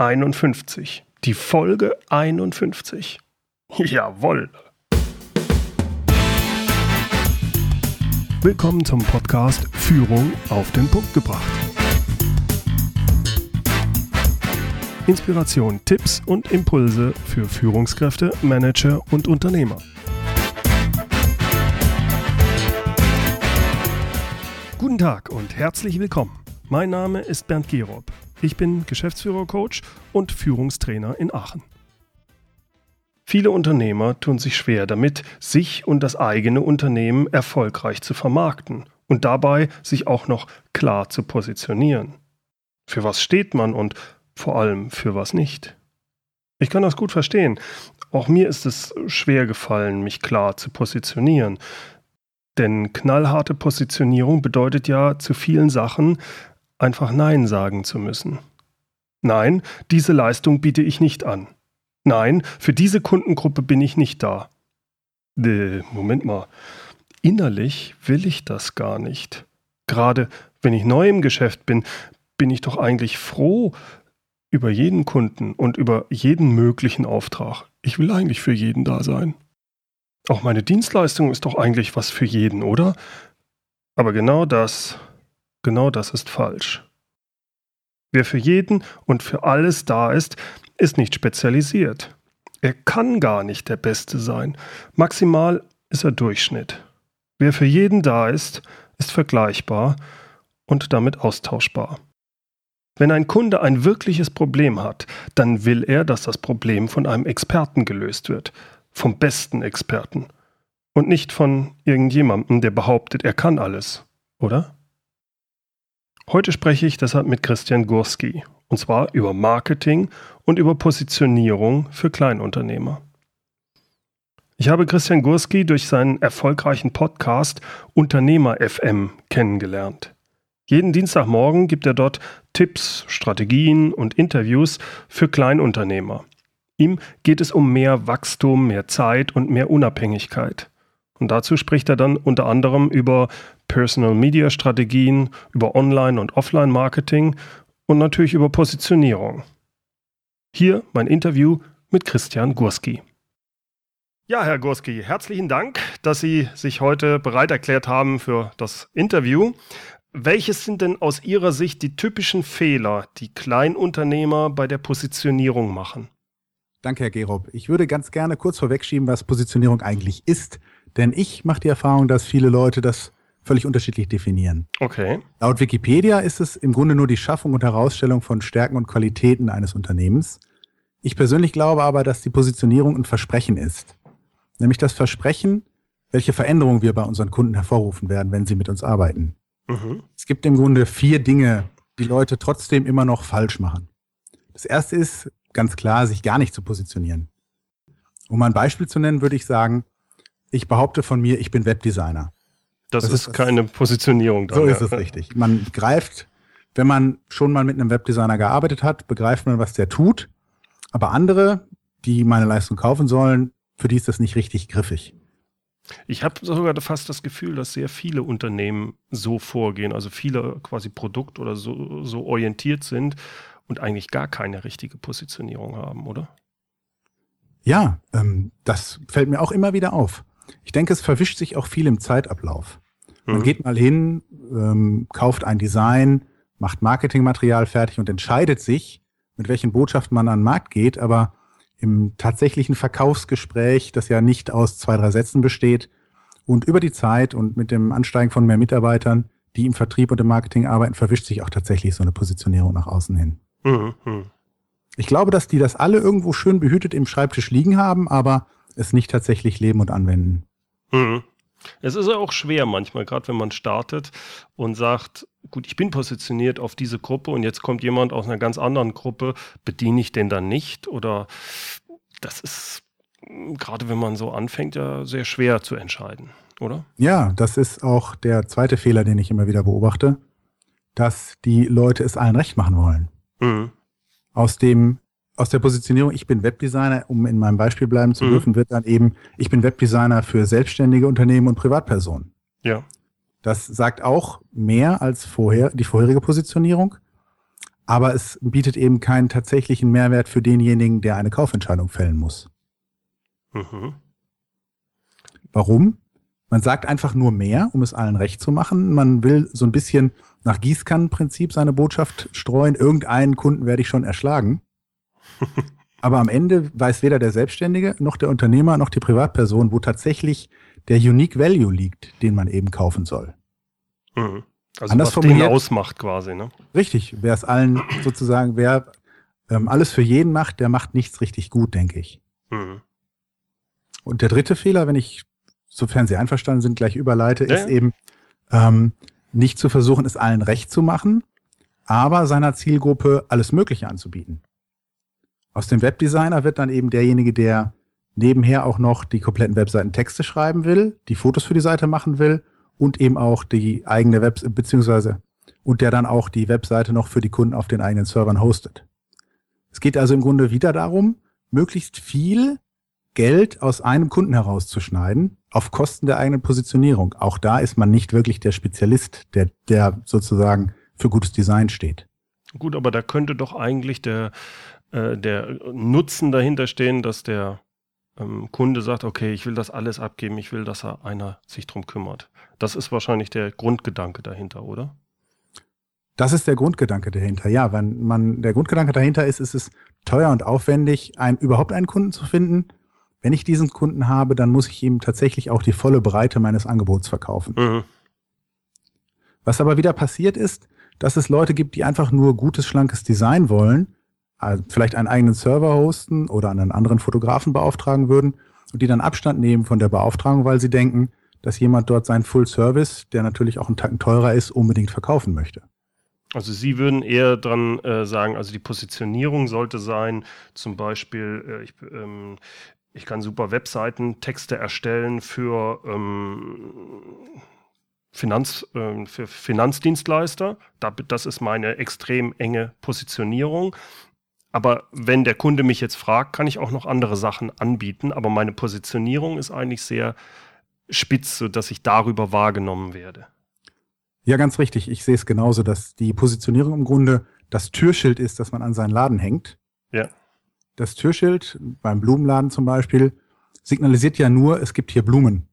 51. Die Folge 51. Jawoll. Willkommen zum Podcast Führung auf den Punkt gebracht. Inspiration, Tipps und Impulse für Führungskräfte, Manager und Unternehmer. Guten Tag und herzlich willkommen. Mein Name ist Bernd Gerob. Ich bin Geschäftsführer-Coach und Führungstrainer in Aachen. Viele Unternehmer tun sich schwer damit, sich und das eigene Unternehmen erfolgreich zu vermarkten und dabei sich auch noch klar zu positionieren. Für was steht man und vor allem für was nicht? Ich kann das gut verstehen. Auch mir ist es schwer gefallen, mich klar zu positionieren. Denn knallharte Positionierung bedeutet ja zu vielen Sachen einfach Nein sagen zu müssen. Nein, diese Leistung biete ich nicht an. Nein, für diese Kundengruppe bin ich nicht da. Äh, Moment mal. Innerlich will ich das gar nicht. Gerade wenn ich neu im Geschäft bin, bin ich doch eigentlich froh über jeden Kunden und über jeden möglichen Auftrag. Ich will eigentlich für jeden da sein. Auch meine Dienstleistung ist doch eigentlich was für jeden, oder? Aber genau das, genau das ist falsch. Wer für jeden und für alles da ist, ist nicht spezialisiert. Er kann gar nicht der Beste sein. Maximal ist er Durchschnitt. Wer für jeden da ist, ist vergleichbar und damit austauschbar. Wenn ein Kunde ein wirkliches Problem hat, dann will er, dass das Problem von einem Experten gelöst wird, vom besten Experten und nicht von irgendjemandem, der behauptet, er kann alles, oder? Heute spreche ich deshalb mit Christian Gurski, und zwar über Marketing und über Positionierung für Kleinunternehmer. Ich habe Christian Gurski durch seinen erfolgreichen Podcast Unternehmer FM kennengelernt. Jeden Dienstagmorgen gibt er dort Tipps, Strategien und Interviews für Kleinunternehmer. Ihm geht es um mehr Wachstum, mehr Zeit und mehr Unabhängigkeit. Und dazu spricht er dann unter anderem über Personal Media Strategien, über Online- und Offline-Marketing und natürlich über Positionierung. Hier mein Interview mit Christian Gurski. Ja, Herr Gurski, herzlichen Dank, dass Sie sich heute bereit erklärt haben für das Interview. Welches sind denn aus Ihrer Sicht die typischen Fehler, die Kleinunternehmer bei der Positionierung machen? Danke, Herr Gerob. Ich würde ganz gerne kurz vorwegschieben, was Positionierung eigentlich ist. Denn ich mache die Erfahrung, dass viele Leute das völlig unterschiedlich definieren. Okay. Laut Wikipedia ist es im Grunde nur die Schaffung und Herausstellung von Stärken und Qualitäten eines Unternehmens. Ich persönlich glaube aber, dass die Positionierung ein Versprechen ist. Nämlich das Versprechen, welche Veränderungen wir bei unseren Kunden hervorrufen werden, wenn sie mit uns arbeiten. Mhm. Es gibt im Grunde vier Dinge, die Leute trotzdem immer noch falsch machen. Das erste ist, ganz klar, sich gar nicht zu positionieren. Um ein Beispiel zu nennen, würde ich sagen, ich behaupte von mir, ich bin Webdesigner. Das, das ist, ist keine Positionierung. Dann, so ist es richtig. Man greift, wenn man schon mal mit einem Webdesigner gearbeitet hat, begreift man, was der tut. Aber andere, die meine Leistung kaufen sollen, für die ist das nicht richtig griffig. Ich habe sogar fast das Gefühl, dass sehr viele Unternehmen so vorgehen, also viele quasi Produkt oder so, so orientiert sind und eigentlich gar keine richtige Positionierung haben, oder? Ja, ähm, das fällt mir auch immer wieder auf. Ich denke, es verwischt sich auch viel im Zeitablauf. Man mhm. geht mal hin, ähm, kauft ein Design, macht Marketingmaterial fertig und entscheidet sich, mit welchen Botschaften man an den Markt geht, aber im tatsächlichen Verkaufsgespräch, das ja nicht aus zwei, drei Sätzen besteht, und über die Zeit und mit dem Ansteigen von mehr Mitarbeitern, die im Vertrieb und im Marketing arbeiten, verwischt sich auch tatsächlich so eine Positionierung nach außen hin. Mhm. Ich glaube, dass die das alle irgendwo schön behütet im Schreibtisch liegen haben, aber es nicht tatsächlich leben und anwenden. Mhm. Es ist ja auch schwer manchmal, gerade wenn man startet und sagt, gut, ich bin positioniert auf diese Gruppe und jetzt kommt jemand aus einer ganz anderen Gruppe, bediene ich den dann nicht? Oder das ist gerade wenn man so anfängt, ja sehr schwer zu entscheiden, oder? Ja, das ist auch der zweite Fehler, den ich immer wieder beobachte, dass die Leute es allen recht machen wollen. Mhm. Aus dem aus der Positionierung, ich bin Webdesigner, um in meinem Beispiel bleiben zu mhm. dürfen, wird dann eben, ich bin Webdesigner für selbstständige Unternehmen und Privatpersonen. Ja. Das sagt auch mehr als vorher die vorherige Positionierung. aber es bietet eben keinen tatsächlichen Mehrwert für denjenigen, der eine Kaufentscheidung fällen muss. Mhm. Warum? Man sagt einfach nur mehr, um es allen recht zu machen. Man will so ein bisschen nach Gießkannenprinzip seine Botschaft streuen. Irgendeinen Kunden werde ich schon erschlagen. Aber am Ende weiß weder der Selbstständige noch der Unternehmer noch die Privatperson, wo tatsächlich der Unique Value liegt, den man eben kaufen soll. Mhm. Also Anders was den ausmacht quasi, ne? Richtig. Wer es allen sozusagen, wer ähm, alles für jeden macht, der macht nichts richtig gut, denke ich. Mhm. Und der dritte Fehler, wenn ich, sofern Sie einverstanden sind, gleich überleite, ja. ist eben ähm, nicht zu versuchen, es allen recht zu machen, aber seiner Zielgruppe alles Mögliche anzubieten. Aus dem Webdesigner wird dann eben derjenige, der nebenher auch noch die kompletten Webseiten Texte schreiben will, die Fotos für die Seite machen will und eben auch die eigene Web beziehungsweise und der dann auch die Webseite noch für die Kunden auf den eigenen Servern hostet. Es geht also im Grunde wieder darum, möglichst viel Geld aus einem Kunden herauszuschneiden auf Kosten der eigenen Positionierung. Auch da ist man nicht wirklich der Spezialist, der, der sozusagen für gutes Design steht. Gut, aber da könnte doch eigentlich der, äh, der Nutzen dahinter stehen, dass der ähm, Kunde sagt, okay, ich will das alles abgeben, ich will, dass er einer sich drum kümmert. Das ist wahrscheinlich der Grundgedanke dahinter, oder? Das ist der Grundgedanke dahinter. Ja, wenn man der Grundgedanke dahinter ist, ist es teuer und aufwendig, ein, überhaupt einen Kunden zu finden wenn ich diesen Kunden habe, dann muss ich ihm tatsächlich auch die volle Breite meines Angebots verkaufen. Mhm. Was aber wieder passiert ist, dass es Leute gibt, die einfach nur gutes, schlankes Design wollen, also vielleicht einen eigenen Server hosten oder einen anderen Fotografen beauftragen würden und die dann Abstand nehmen von der Beauftragung, weil sie denken, dass jemand dort seinen Full Service, der natürlich auch einen Tacken teurer ist, unbedingt verkaufen möchte. Also Sie würden eher dran äh, sagen, also die Positionierung sollte sein, zum Beispiel, äh, ich, ähm, ich kann super Webseiten, Texte erstellen für, ähm, Finanz, äh, für Finanzdienstleister. Das ist meine extrem enge Positionierung. Aber wenn der Kunde mich jetzt fragt, kann ich auch noch andere Sachen anbieten. Aber meine Positionierung ist eigentlich sehr spitz, sodass ich darüber wahrgenommen werde. Ja, ganz richtig. Ich sehe es genauso, dass die Positionierung im Grunde das Türschild ist, das man an seinen Laden hängt. Ja das Türschild beim Blumenladen zum Beispiel signalisiert ja nur, es gibt hier Blumen.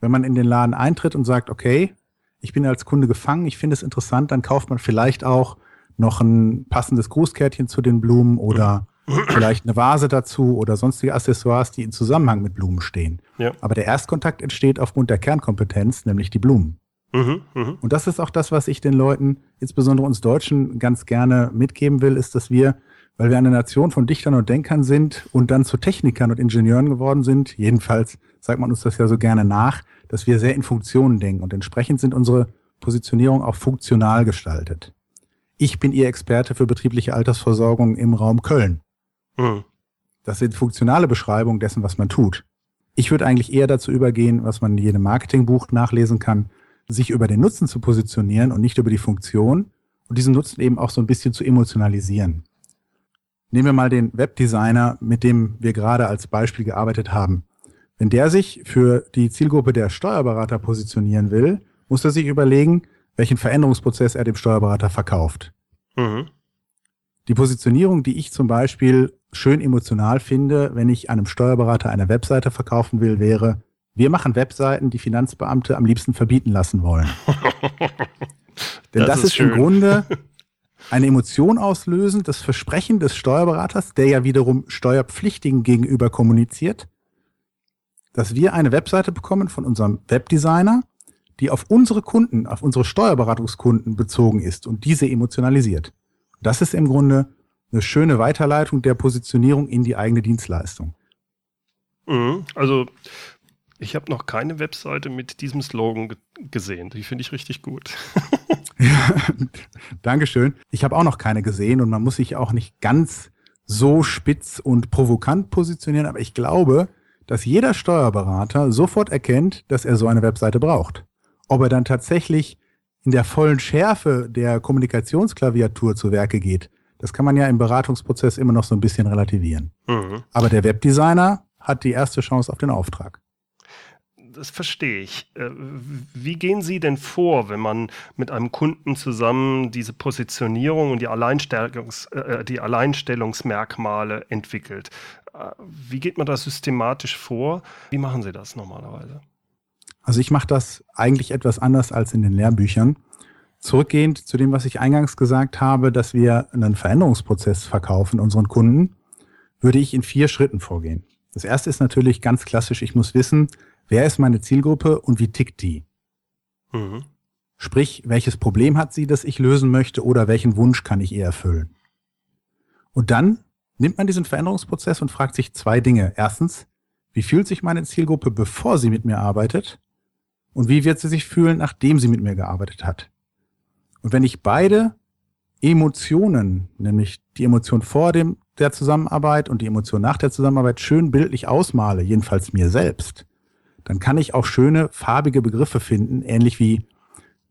Wenn man in den Laden eintritt und sagt, okay, ich bin als Kunde gefangen, ich finde es interessant, dann kauft man vielleicht auch noch ein passendes Grußkärtchen zu den Blumen oder vielleicht eine Vase dazu oder sonstige Accessoires, die in Zusammenhang mit Blumen stehen. Ja. Aber der Erstkontakt entsteht aufgrund der Kernkompetenz, nämlich die Blumen. Mhm, mh. Und das ist auch das, was ich den Leuten, insbesondere uns Deutschen, ganz gerne mitgeben will, ist, dass wir weil wir eine Nation von Dichtern und Denkern sind und dann zu Technikern und Ingenieuren geworden sind. Jedenfalls sagt man uns das ja so gerne nach, dass wir sehr in Funktionen denken und entsprechend sind unsere Positionierung auch funktional gestaltet. Ich bin Ihr Experte für betriebliche Altersversorgung im Raum Köln. Mhm. Das sind funktionale Beschreibungen dessen, was man tut. Ich würde eigentlich eher dazu übergehen, was man in jedem Marketingbuch nachlesen kann, sich über den Nutzen zu positionieren und nicht über die Funktion und diesen Nutzen eben auch so ein bisschen zu emotionalisieren. Nehmen wir mal den Webdesigner, mit dem wir gerade als Beispiel gearbeitet haben. Wenn der sich für die Zielgruppe der Steuerberater positionieren will, muss er sich überlegen, welchen Veränderungsprozess er dem Steuerberater verkauft. Mhm. Die Positionierung, die ich zum Beispiel schön emotional finde, wenn ich einem Steuerberater eine Webseite verkaufen will, wäre, wir machen Webseiten, die Finanzbeamte am liebsten verbieten lassen wollen. Denn das, das ist, ist im Grunde eine Emotion auslösen, das Versprechen des Steuerberaters, der ja wiederum Steuerpflichtigen gegenüber kommuniziert, dass wir eine Webseite bekommen von unserem Webdesigner, die auf unsere Kunden, auf unsere Steuerberatungskunden bezogen ist und diese emotionalisiert. Das ist im Grunde eine schöne Weiterleitung der Positionierung in die eigene Dienstleistung. Mhm. Also ich habe noch keine Webseite mit diesem Slogan gesehen. Die finde ich richtig gut. ja, Dankeschön. Ich habe auch noch keine gesehen und man muss sich auch nicht ganz so spitz und provokant positionieren, aber ich glaube, dass jeder Steuerberater sofort erkennt, dass er so eine Webseite braucht. Ob er dann tatsächlich in der vollen Schärfe der Kommunikationsklaviatur zu Werke geht, das kann man ja im Beratungsprozess immer noch so ein bisschen relativieren. Mhm. Aber der Webdesigner hat die erste Chance auf den Auftrag das verstehe ich. Äh, wie gehen Sie denn vor, wenn man mit einem Kunden zusammen diese Positionierung und die, Alleinstellungs, äh, die Alleinstellungsmerkmale entwickelt? Äh, wie geht man da systematisch vor? Wie machen Sie das normalerweise? Also ich mache das eigentlich etwas anders als in den Lehrbüchern. Zurückgehend zu dem, was ich eingangs gesagt habe, dass wir einen Veränderungsprozess verkaufen unseren Kunden, würde ich in vier Schritten vorgehen. Das erste ist natürlich ganz klassisch, ich muss wissen, wer ist meine Zielgruppe und wie tickt die? Mhm. Sprich, welches Problem hat sie, das ich lösen möchte oder welchen Wunsch kann ich ihr erfüllen? Und dann nimmt man diesen Veränderungsprozess und fragt sich zwei Dinge. Erstens, wie fühlt sich meine Zielgruppe, bevor sie mit mir arbeitet? Und wie wird sie sich fühlen, nachdem sie mit mir gearbeitet hat? Und wenn ich beide Emotionen, nämlich die Emotion vor dem, der Zusammenarbeit und die Emotion nach der Zusammenarbeit schön bildlich ausmale, jedenfalls mir selbst, dann kann ich auch schöne farbige Begriffe finden, ähnlich wie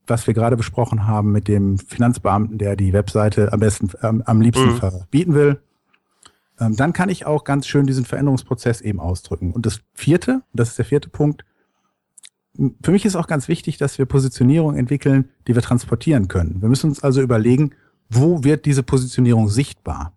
was wir gerade besprochen haben mit dem Finanzbeamten, der die Webseite am besten, ähm, am liebsten mhm. verbieten will. Ähm, dann kann ich auch ganz schön diesen Veränderungsprozess eben ausdrücken. Und das vierte, das ist der vierte Punkt, für mich ist auch ganz wichtig, dass wir Positionierung entwickeln, die wir transportieren können. Wir müssen uns also überlegen, wo wird diese Positionierung sichtbar?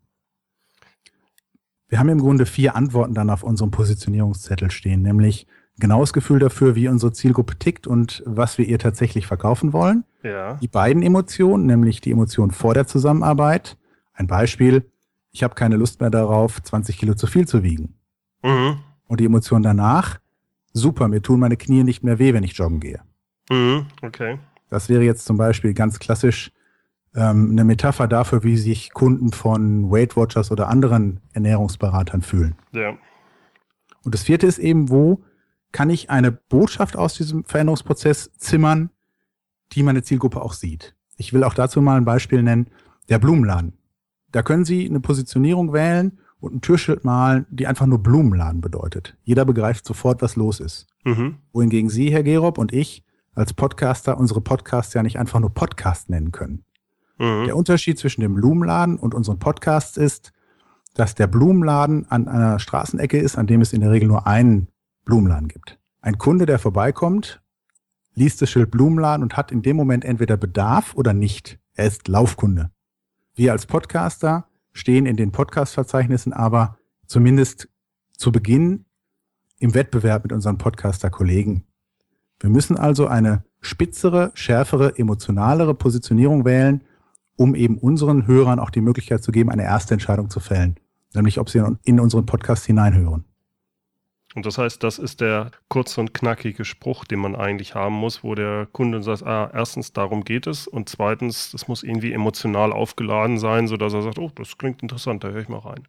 Wir haben im Grunde vier Antworten dann auf unserem Positionierungszettel stehen, nämlich genaues Gefühl dafür, wie unsere Zielgruppe tickt und was wir ihr tatsächlich verkaufen wollen. Ja. Die beiden Emotionen, nämlich die Emotion vor der Zusammenarbeit. Ein Beispiel, ich habe keine Lust mehr darauf, 20 Kilo zu viel zu wiegen. Mhm. Und die Emotion danach, super, mir tun meine Knie nicht mehr weh, wenn ich joggen gehe. Mhm, okay. Das wäre jetzt zum Beispiel ganz klassisch ähm, eine Metapher dafür, wie sich Kunden von Weight Watchers oder anderen Ernährungsberatern fühlen. Ja. Und das vierte ist eben, wo kann ich eine Botschaft aus diesem Veränderungsprozess zimmern, die meine Zielgruppe auch sieht. Ich will auch dazu mal ein Beispiel nennen, der Blumenladen. Da können Sie eine Positionierung wählen und ein Türschild malen, die einfach nur Blumenladen bedeutet. Jeder begreift sofort, was los ist. Mhm. Wohingegen Sie, Herr Gerob, und ich als Podcaster unsere Podcasts ja nicht einfach nur Podcast nennen können. Mhm. Der Unterschied zwischen dem Blumenladen und unseren Podcasts ist, dass der Blumenladen an einer Straßenecke ist, an dem es in der Regel nur einen Blumenladen gibt. Ein Kunde, der vorbeikommt, liest das Schild Blumenladen und hat in dem Moment entweder Bedarf oder nicht. Er ist Laufkunde. Wir als Podcaster stehen in den Podcast-Verzeichnissen aber zumindest zu Beginn im Wettbewerb mit unseren Podcaster-Kollegen. Wir müssen also eine spitzere, schärfere, emotionalere Positionierung wählen, um eben unseren Hörern auch die Möglichkeit zu geben, eine erste Entscheidung zu fällen. Nämlich, ob sie in unseren Podcast hineinhören. Und das heißt, das ist der kurze und knackige Spruch, den man eigentlich haben muss, wo der Kunde sagt, ah, erstens, darum geht es und zweitens, das muss irgendwie emotional aufgeladen sein, sodass er sagt, oh, das klingt interessant, da höre ich mal rein.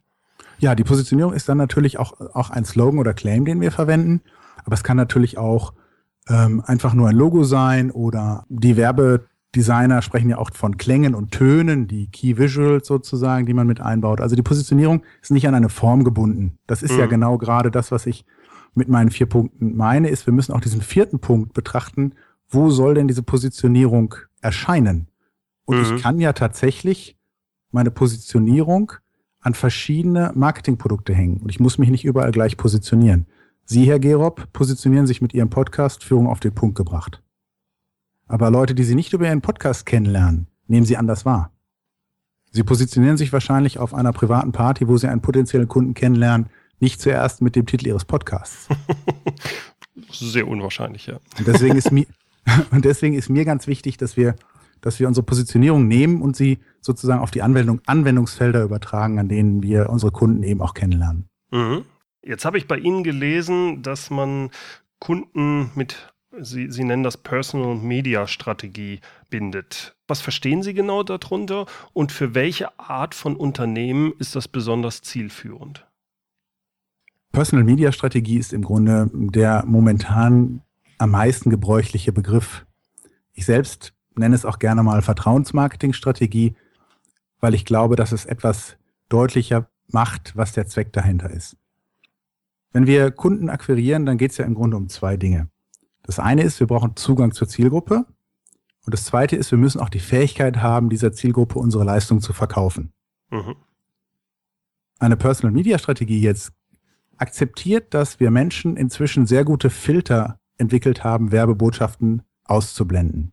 Ja, die Positionierung ist dann natürlich auch, auch ein Slogan oder Claim, den wir verwenden, aber es kann natürlich auch ähm, einfach nur ein Logo sein oder die Werbedesigner sprechen ja auch von Klängen und Tönen, die Key Visuals sozusagen, die man mit einbaut. Also die Positionierung ist nicht an eine Form gebunden. Das ist mhm. ja genau gerade das, was ich mit meinen vier Punkten meine, ist, wir müssen auch diesen vierten Punkt betrachten. Wo soll denn diese Positionierung erscheinen? Und mhm. ich kann ja tatsächlich meine Positionierung an verschiedene Marketingprodukte hängen. Und ich muss mich nicht überall gleich positionieren. Sie, Herr Gerob, positionieren sich mit Ihrem Podcast Führung auf den Punkt gebracht. Aber Leute, die Sie nicht über Ihren Podcast kennenlernen, nehmen Sie anders wahr. Sie positionieren sich wahrscheinlich auf einer privaten Party, wo Sie einen potenziellen Kunden kennenlernen, nicht zuerst mit dem Titel ihres Podcasts. Sehr unwahrscheinlich, ja. Und deswegen ist mir, und deswegen ist mir ganz wichtig, dass wir, dass wir unsere Positionierung nehmen und sie sozusagen auf die Anwendung, Anwendungsfelder übertragen, an denen wir unsere Kunden eben auch kennenlernen. Mhm. Jetzt habe ich bei Ihnen gelesen, dass man Kunden mit Sie, Sie nennen das Personal Media Strategie bindet. Was verstehen Sie genau darunter und für welche Art von Unternehmen ist das besonders zielführend? Personal Media Strategie ist im Grunde der momentan am meisten gebräuchliche Begriff. Ich selbst nenne es auch gerne mal Vertrauensmarketing-Strategie, weil ich glaube, dass es etwas deutlicher macht, was der Zweck dahinter ist. Wenn wir Kunden akquirieren, dann geht es ja im Grunde um zwei Dinge. Das eine ist, wir brauchen Zugang zur Zielgruppe. Und das zweite ist, wir müssen auch die Fähigkeit haben, dieser Zielgruppe unsere Leistung zu verkaufen. Mhm. Eine Personal Media Strategie jetzt akzeptiert, dass wir Menschen inzwischen sehr gute Filter entwickelt haben, Werbebotschaften auszublenden.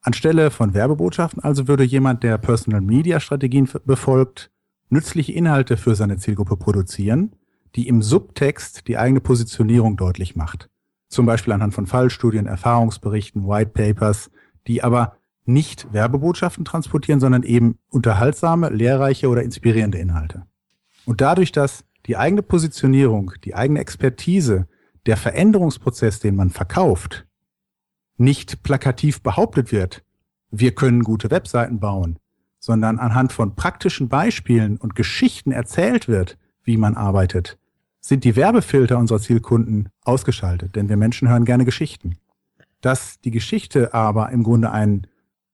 Anstelle von Werbebotschaften also würde jemand, der Personal Media Strategien befolgt, nützliche Inhalte für seine Zielgruppe produzieren, die im Subtext die eigene Positionierung deutlich macht. Zum Beispiel anhand von Fallstudien, Erfahrungsberichten, White Papers, die aber nicht Werbebotschaften transportieren, sondern eben unterhaltsame, lehrreiche oder inspirierende Inhalte. Und dadurch, dass die eigene Positionierung, die eigene Expertise, der Veränderungsprozess, den man verkauft, nicht plakativ behauptet wird, wir können gute Webseiten bauen, sondern anhand von praktischen Beispielen und Geschichten erzählt wird, wie man arbeitet, sind die Werbefilter unserer Zielkunden ausgeschaltet, denn wir Menschen hören gerne Geschichten. Dass die Geschichte aber im Grunde ein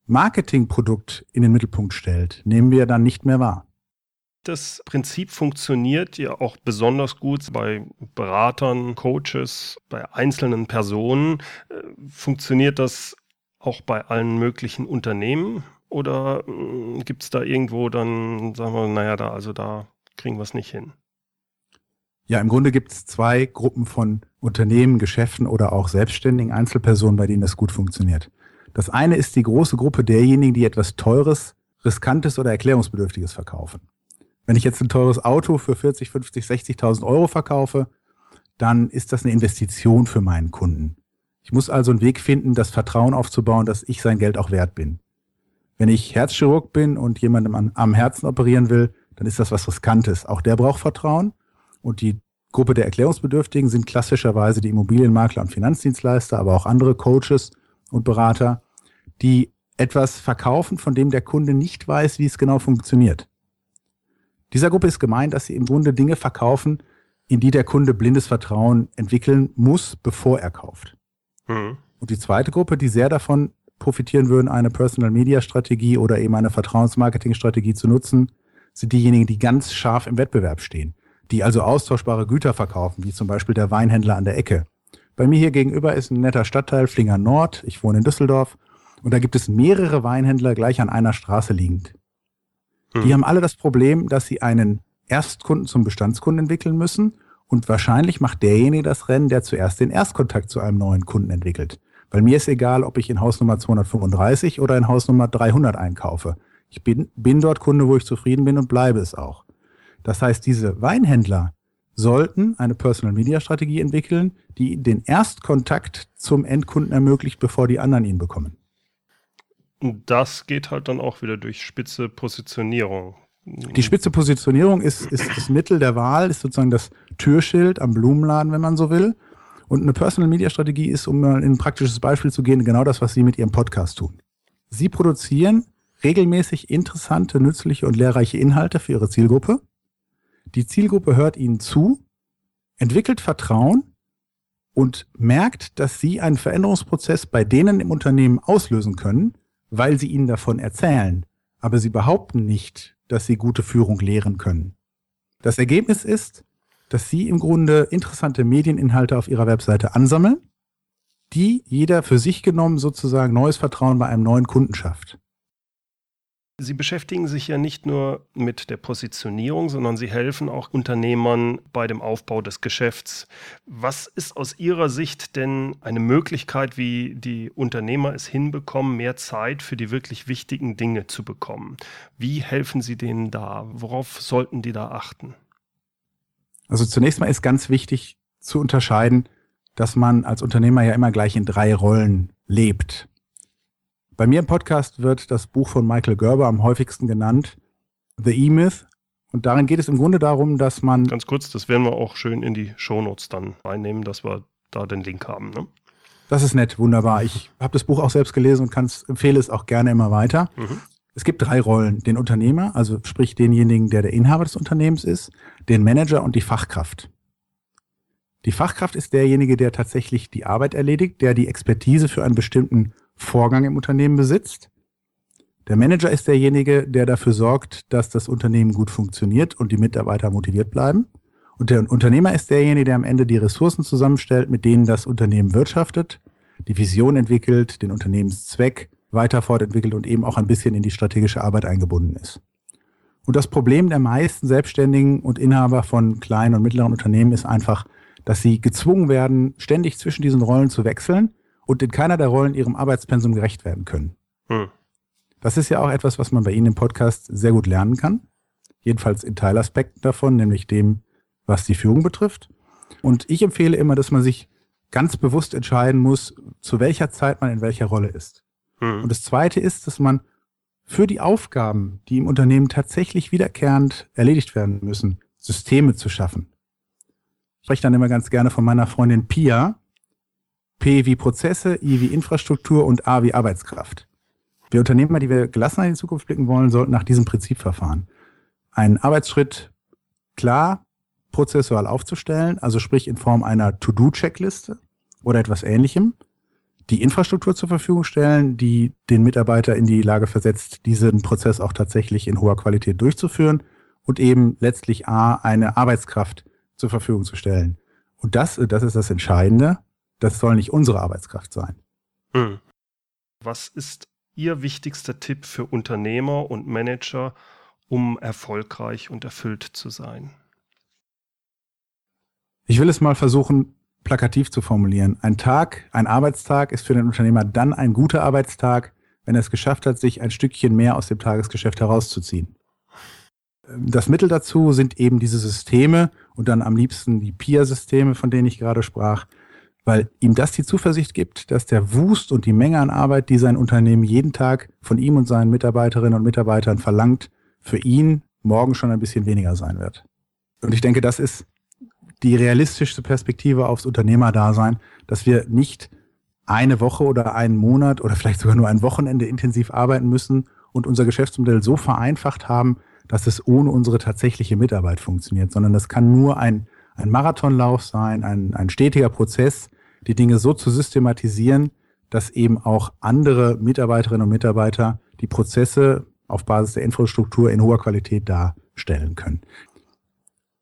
Marketingprodukt in den Mittelpunkt stellt, nehmen wir dann nicht mehr wahr. Das Prinzip funktioniert ja auch besonders gut bei Beratern, Coaches, bei einzelnen Personen. Äh, funktioniert das auch bei allen möglichen Unternehmen? Oder äh, gibt es da irgendwo dann, sagen wir, naja, da, also da kriegen wir es nicht hin? Ja, im Grunde gibt es zwei Gruppen von Unternehmen, Geschäften oder auch selbstständigen Einzelpersonen, bei denen das gut funktioniert. Das eine ist die große Gruppe derjenigen, die etwas Teures, Riskantes oder Erklärungsbedürftiges verkaufen. Wenn ich jetzt ein teures Auto für 40, 50, 60.000 Euro verkaufe, dann ist das eine Investition für meinen Kunden. Ich muss also einen Weg finden, das Vertrauen aufzubauen, dass ich sein Geld auch wert bin. Wenn ich Herzchirurg bin und jemandem an, am Herzen operieren will, dann ist das was Riskantes. Auch der braucht Vertrauen. Und die Gruppe der Erklärungsbedürftigen sind klassischerweise die Immobilienmakler und Finanzdienstleister, aber auch andere Coaches und Berater, die etwas verkaufen, von dem der Kunde nicht weiß, wie es genau funktioniert. Dieser Gruppe ist gemeint, dass sie im Grunde Dinge verkaufen, in die der Kunde blindes Vertrauen entwickeln muss, bevor er kauft. Mhm. Und die zweite Gruppe, die sehr davon profitieren würden, eine Personal Media Strategie oder eben eine Vertrauensmarketing Strategie zu nutzen, sind diejenigen, die ganz scharf im Wettbewerb stehen, die also austauschbare Güter verkaufen, wie zum Beispiel der Weinhändler an der Ecke. Bei mir hier gegenüber ist ein netter Stadtteil, Flingern Nord. Ich wohne in Düsseldorf. Und da gibt es mehrere Weinhändler gleich an einer Straße liegend. Mhm. Die haben alle das Problem, dass sie einen Erstkunden zum Bestandskunden entwickeln müssen. Und wahrscheinlich macht derjenige das Rennen, der zuerst den Erstkontakt zu einem neuen Kunden entwickelt. Weil mir ist egal, ob ich in Hausnummer 235 oder in Hausnummer 300 einkaufe. Ich bin, bin dort Kunde, wo ich zufrieden bin und bleibe es auch. Das heißt, diese Weinhändler sollten eine Personal Media Strategie entwickeln, die den Erstkontakt zum Endkunden ermöglicht, bevor die anderen ihn bekommen. Und das geht halt dann auch wieder durch spitze Positionierung. Die spitze Positionierung ist, ist das Mittel der Wahl, ist sozusagen das Türschild am Blumenladen, wenn man so will. Und eine Personal Media Strategie ist, um mal in ein praktisches Beispiel zu gehen, genau das, was Sie mit Ihrem Podcast tun. Sie produzieren regelmäßig interessante, nützliche und lehrreiche Inhalte für Ihre Zielgruppe. Die Zielgruppe hört Ihnen zu, entwickelt Vertrauen und merkt, dass Sie einen Veränderungsprozess bei denen im Unternehmen auslösen können, weil sie ihnen davon erzählen, aber sie behaupten nicht, dass sie gute Führung lehren können. Das Ergebnis ist, dass sie im Grunde interessante Medieninhalte auf ihrer Webseite ansammeln, die jeder für sich genommen sozusagen neues Vertrauen bei einem neuen Kunden schafft. Sie beschäftigen sich ja nicht nur mit der Positionierung, sondern Sie helfen auch Unternehmern bei dem Aufbau des Geschäfts. Was ist aus Ihrer Sicht denn eine Möglichkeit, wie die Unternehmer es hinbekommen, mehr Zeit für die wirklich wichtigen Dinge zu bekommen? Wie helfen Sie denen da? Worauf sollten die da achten? Also zunächst mal ist ganz wichtig zu unterscheiden, dass man als Unternehmer ja immer gleich in drei Rollen lebt. Bei mir im Podcast wird das Buch von Michael Gerber am häufigsten genannt, The E-Myth. Und darin geht es im Grunde darum, dass man. Ganz kurz, das werden wir auch schön in die Shownotes dann reinnehmen, dass wir da den Link haben. Ne? Das ist nett, wunderbar. Ich habe das Buch auch selbst gelesen und empfehle es auch gerne immer weiter. Mhm. Es gibt drei Rollen. Den Unternehmer, also sprich denjenigen, der der Inhaber des Unternehmens ist, den Manager und die Fachkraft. Die Fachkraft ist derjenige, der tatsächlich die Arbeit erledigt, der die Expertise für einen bestimmten Vorgang im Unternehmen besitzt. Der Manager ist derjenige, der dafür sorgt, dass das Unternehmen gut funktioniert und die Mitarbeiter motiviert bleiben. Und der Unternehmer ist derjenige, der am Ende die Ressourcen zusammenstellt, mit denen das Unternehmen wirtschaftet, die Vision entwickelt, den Unternehmenszweck weiter fortentwickelt und eben auch ein bisschen in die strategische Arbeit eingebunden ist. Und das Problem der meisten Selbstständigen und Inhaber von kleinen und mittleren Unternehmen ist einfach, dass sie gezwungen werden, ständig zwischen diesen Rollen zu wechseln und in keiner der Rollen ihrem Arbeitspensum gerecht werden können. Hm. Das ist ja auch etwas, was man bei Ihnen im Podcast sehr gut lernen kann. Jedenfalls in Teilaspekten davon, nämlich dem, was die Führung betrifft. Und ich empfehle immer, dass man sich ganz bewusst entscheiden muss, zu welcher Zeit man in welcher Rolle ist. Hm. Und das Zweite ist, dass man für die Aufgaben, die im Unternehmen tatsächlich wiederkehrend erledigt werden müssen, Systeme zu schaffen. Ich spreche dann immer ganz gerne von meiner Freundin Pia. P wie Prozesse, I wie Infrastruktur und A wie Arbeitskraft. Wir Unternehmer, die wir gelassener in die Zukunft blicken wollen, sollten nach diesem Prinzip verfahren. Einen Arbeitsschritt klar prozessual aufzustellen, also sprich in Form einer To-Do-Checkliste oder etwas ähnlichem, die Infrastruktur zur Verfügung stellen, die den Mitarbeiter in die Lage versetzt, diesen Prozess auch tatsächlich in hoher Qualität durchzuführen und eben letztlich A, eine Arbeitskraft zur Verfügung zu stellen. Und das, das ist das Entscheidende, das soll nicht unsere Arbeitskraft sein. Hm. Was ist Ihr wichtigster Tipp für Unternehmer und Manager, um erfolgreich und erfüllt zu sein? Ich will es mal versuchen, plakativ zu formulieren. Ein Tag, ein Arbeitstag ist für den Unternehmer dann ein guter Arbeitstag, wenn er es geschafft hat, sich ein Stückchen mehr aus dem Tagesgeschäft herauszuziehen. Das Mittel dazu sind eben diese Systeme und dann am liebsten die PIA-Systeme, von denen ich gerade sprach, weil ihm das die Zuversicht gibt, dass der Wust und die Menge an Arbeit, die sein Unternehmen jeden Tag von ihm und seinen Mitarbeiterinnen und Mitarbeitern verlangt, für ihn morgen schon ein bisschen weniger sein wird. Und ich denke, das ist die realistischste Perspektive aufs Unternehmerdasein, dass wir nicht eine Woche oder einen Monat oder vielleicht sogar nur ein Wochenende intensiv arbeiten müssen und unser Geschäftsmodell so vereinfacht haben, dass es ohne unsere tatsächliche Mitarbeit funktioniert, sondern das kann nur ein, ein Marathonlauf sein, ein, ein stetiger Prozess, die Dinge so zu systematisieren, dass eben auch andere Mitarbeiterinnen und Mitarbeiter die Prozesse auf Basis der Infrastruktur in hoher Qualität darstellen können.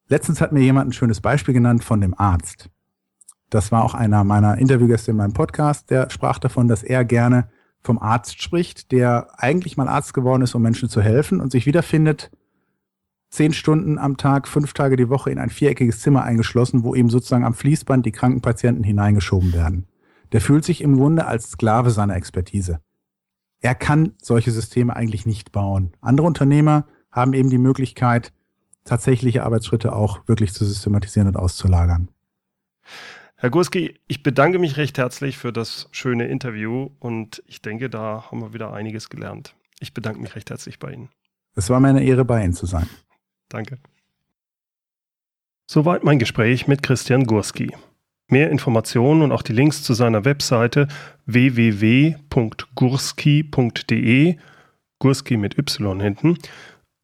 Letztens hat mir jemand ein schönes Beispiel genannt von dem Arzt. Das war auch einer meiner Interviewgäste in meinem Podcast, der sprach davon, dass er gerne vom Arzt spricht, der eigentlich mal Arzt geworden ist, um Menschen zu helfen und sich wiederfindet, zehn Stunden am Tag, fünf Tage die Woche in ein viereckiges Zimmer eingeschlossen, wo ihm sozusagen am Fließband die kranken Patienten hineingeschoben werden. Der fühlt sich im Grunde als Sklave seiner Expertise. Er kann solche Systeme eigentlich nicht bauen. Andere Unternehmer haben eben die Möglichkeit, tatsächliche Arbeitsschritte auch wirklich zu systematisieren und auszulagern. Herr Gurski, ich bedanke mich recht herzlich für das schöne Interview und ich denke, da haben wir wieder einiges gelernt. Ich bedanke mich recht herzlich bei Ihnen. Es war meine Ehre, bei Ihnen zu sein. Danke. Soweit mein Gespräch mit Christian Gurski. Mehr Informationen und auch die Links zu seiner Webseite www.gurski.de, Gurski mit Y hinten,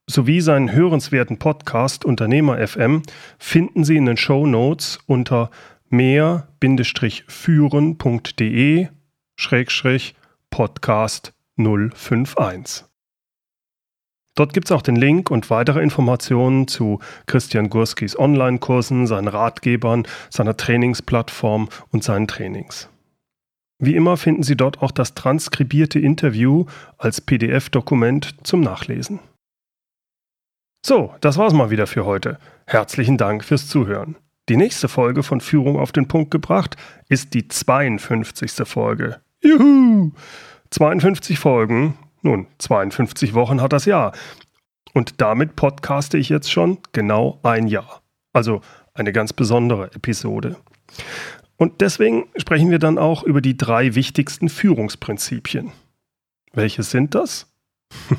sowie seinen hörenswerten Podcast Unternehmer FM finden Sie in den Show Notes unter mehr-führen.de Podcast 051. Dort gibt es auch den Link und weitere Informationen zu Christian Gurskis Online-Kursen, seinen Ratgebern, seiner Trainingsplattform und seinen Trainings. Wie immer finden Sie dort auch das transkribierte Interview als PDF-Dokument zum Nachlesen. So, das war's mal wieder für heute. Herzlichen Dank fürs Zuhören. Die nächste Folge von Führung auf den Punkt gebracht ist die 52. Folge. Juhu! 52 Folgen. Nun, 52 Wochen hat das Jahr. Und damit podcaste ich jetzt schon genau ein Jahr. Also eine ganz besondere Episode. Und deswegen sprechen wir dann auch über die drei wichtigsten Führungsprinzipien. Welche sind das?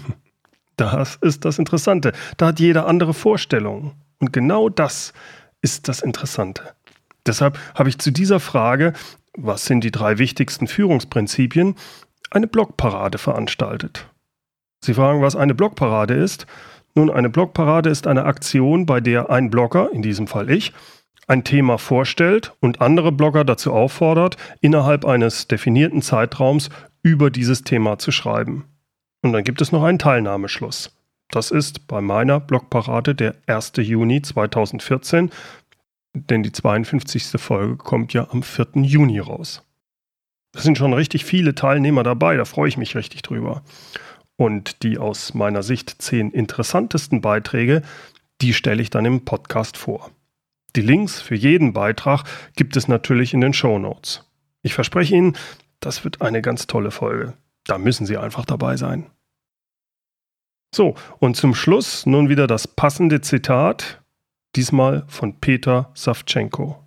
Das ist das Interessante. Da hat jeder andere Vorstellungen. Und genau das ist das Interessante. Deshalb habe ich zu dieser Frage, was sind die drei wichtigsten Führungsprinzipien, eine Blogparade veranstaltet. Sie fragen, was eine Blogparade ist? Nun, eine Blogparade ist eine Aktion, bei der ein Blogger, in diesem Fall ich, ein Thema vorstellt und andere Blogger dazu auffordert, innerhalb eines definierten Zeitraums über dieses Thema zu schreiben. Und dann gibt es noch einen Teilnahmeschluss. Das ist bei meiner Blogparade der 1. Juni 2014, denn die 52. Folge kommt ja am 4. Juni raus. Es sind schon richtig viele Teilnehmer dabei, da freue ich mich richtig drüber. Und die aus meiner Sicht zehn interessantesten Beiträge, die stelle ich dann im Podcast vor. Die Links für jeden Beitrag gibt es natürlich in den Show Notes. Ich verspreche Ihnen, das wird eine ganz tolle Folge. Da müssen Sie einfach dabei sein. So, und zum Schluss nun wieder das passende Zitat, diesmal von Peter Savchenko.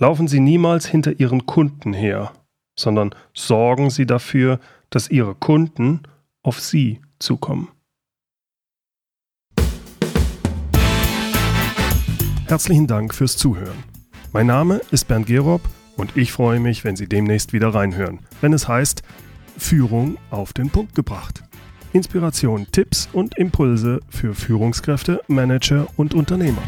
Laufen Sie niemals hinter Ihren Kunden her, sondern sorgen Sie dafür, dass Ihre Kunden auf Sie zukommen. Herzlichen Dank fürs Zuhören. Mein Name ist Bernd Gerob und ich freue mich, wenn Sie demnächst wieder reinhören, wenn es heißt Führung auf den Punkt gebracht. Inspiration, Tipps und Impulse für Führungskräfte, Manager und Unternehmer.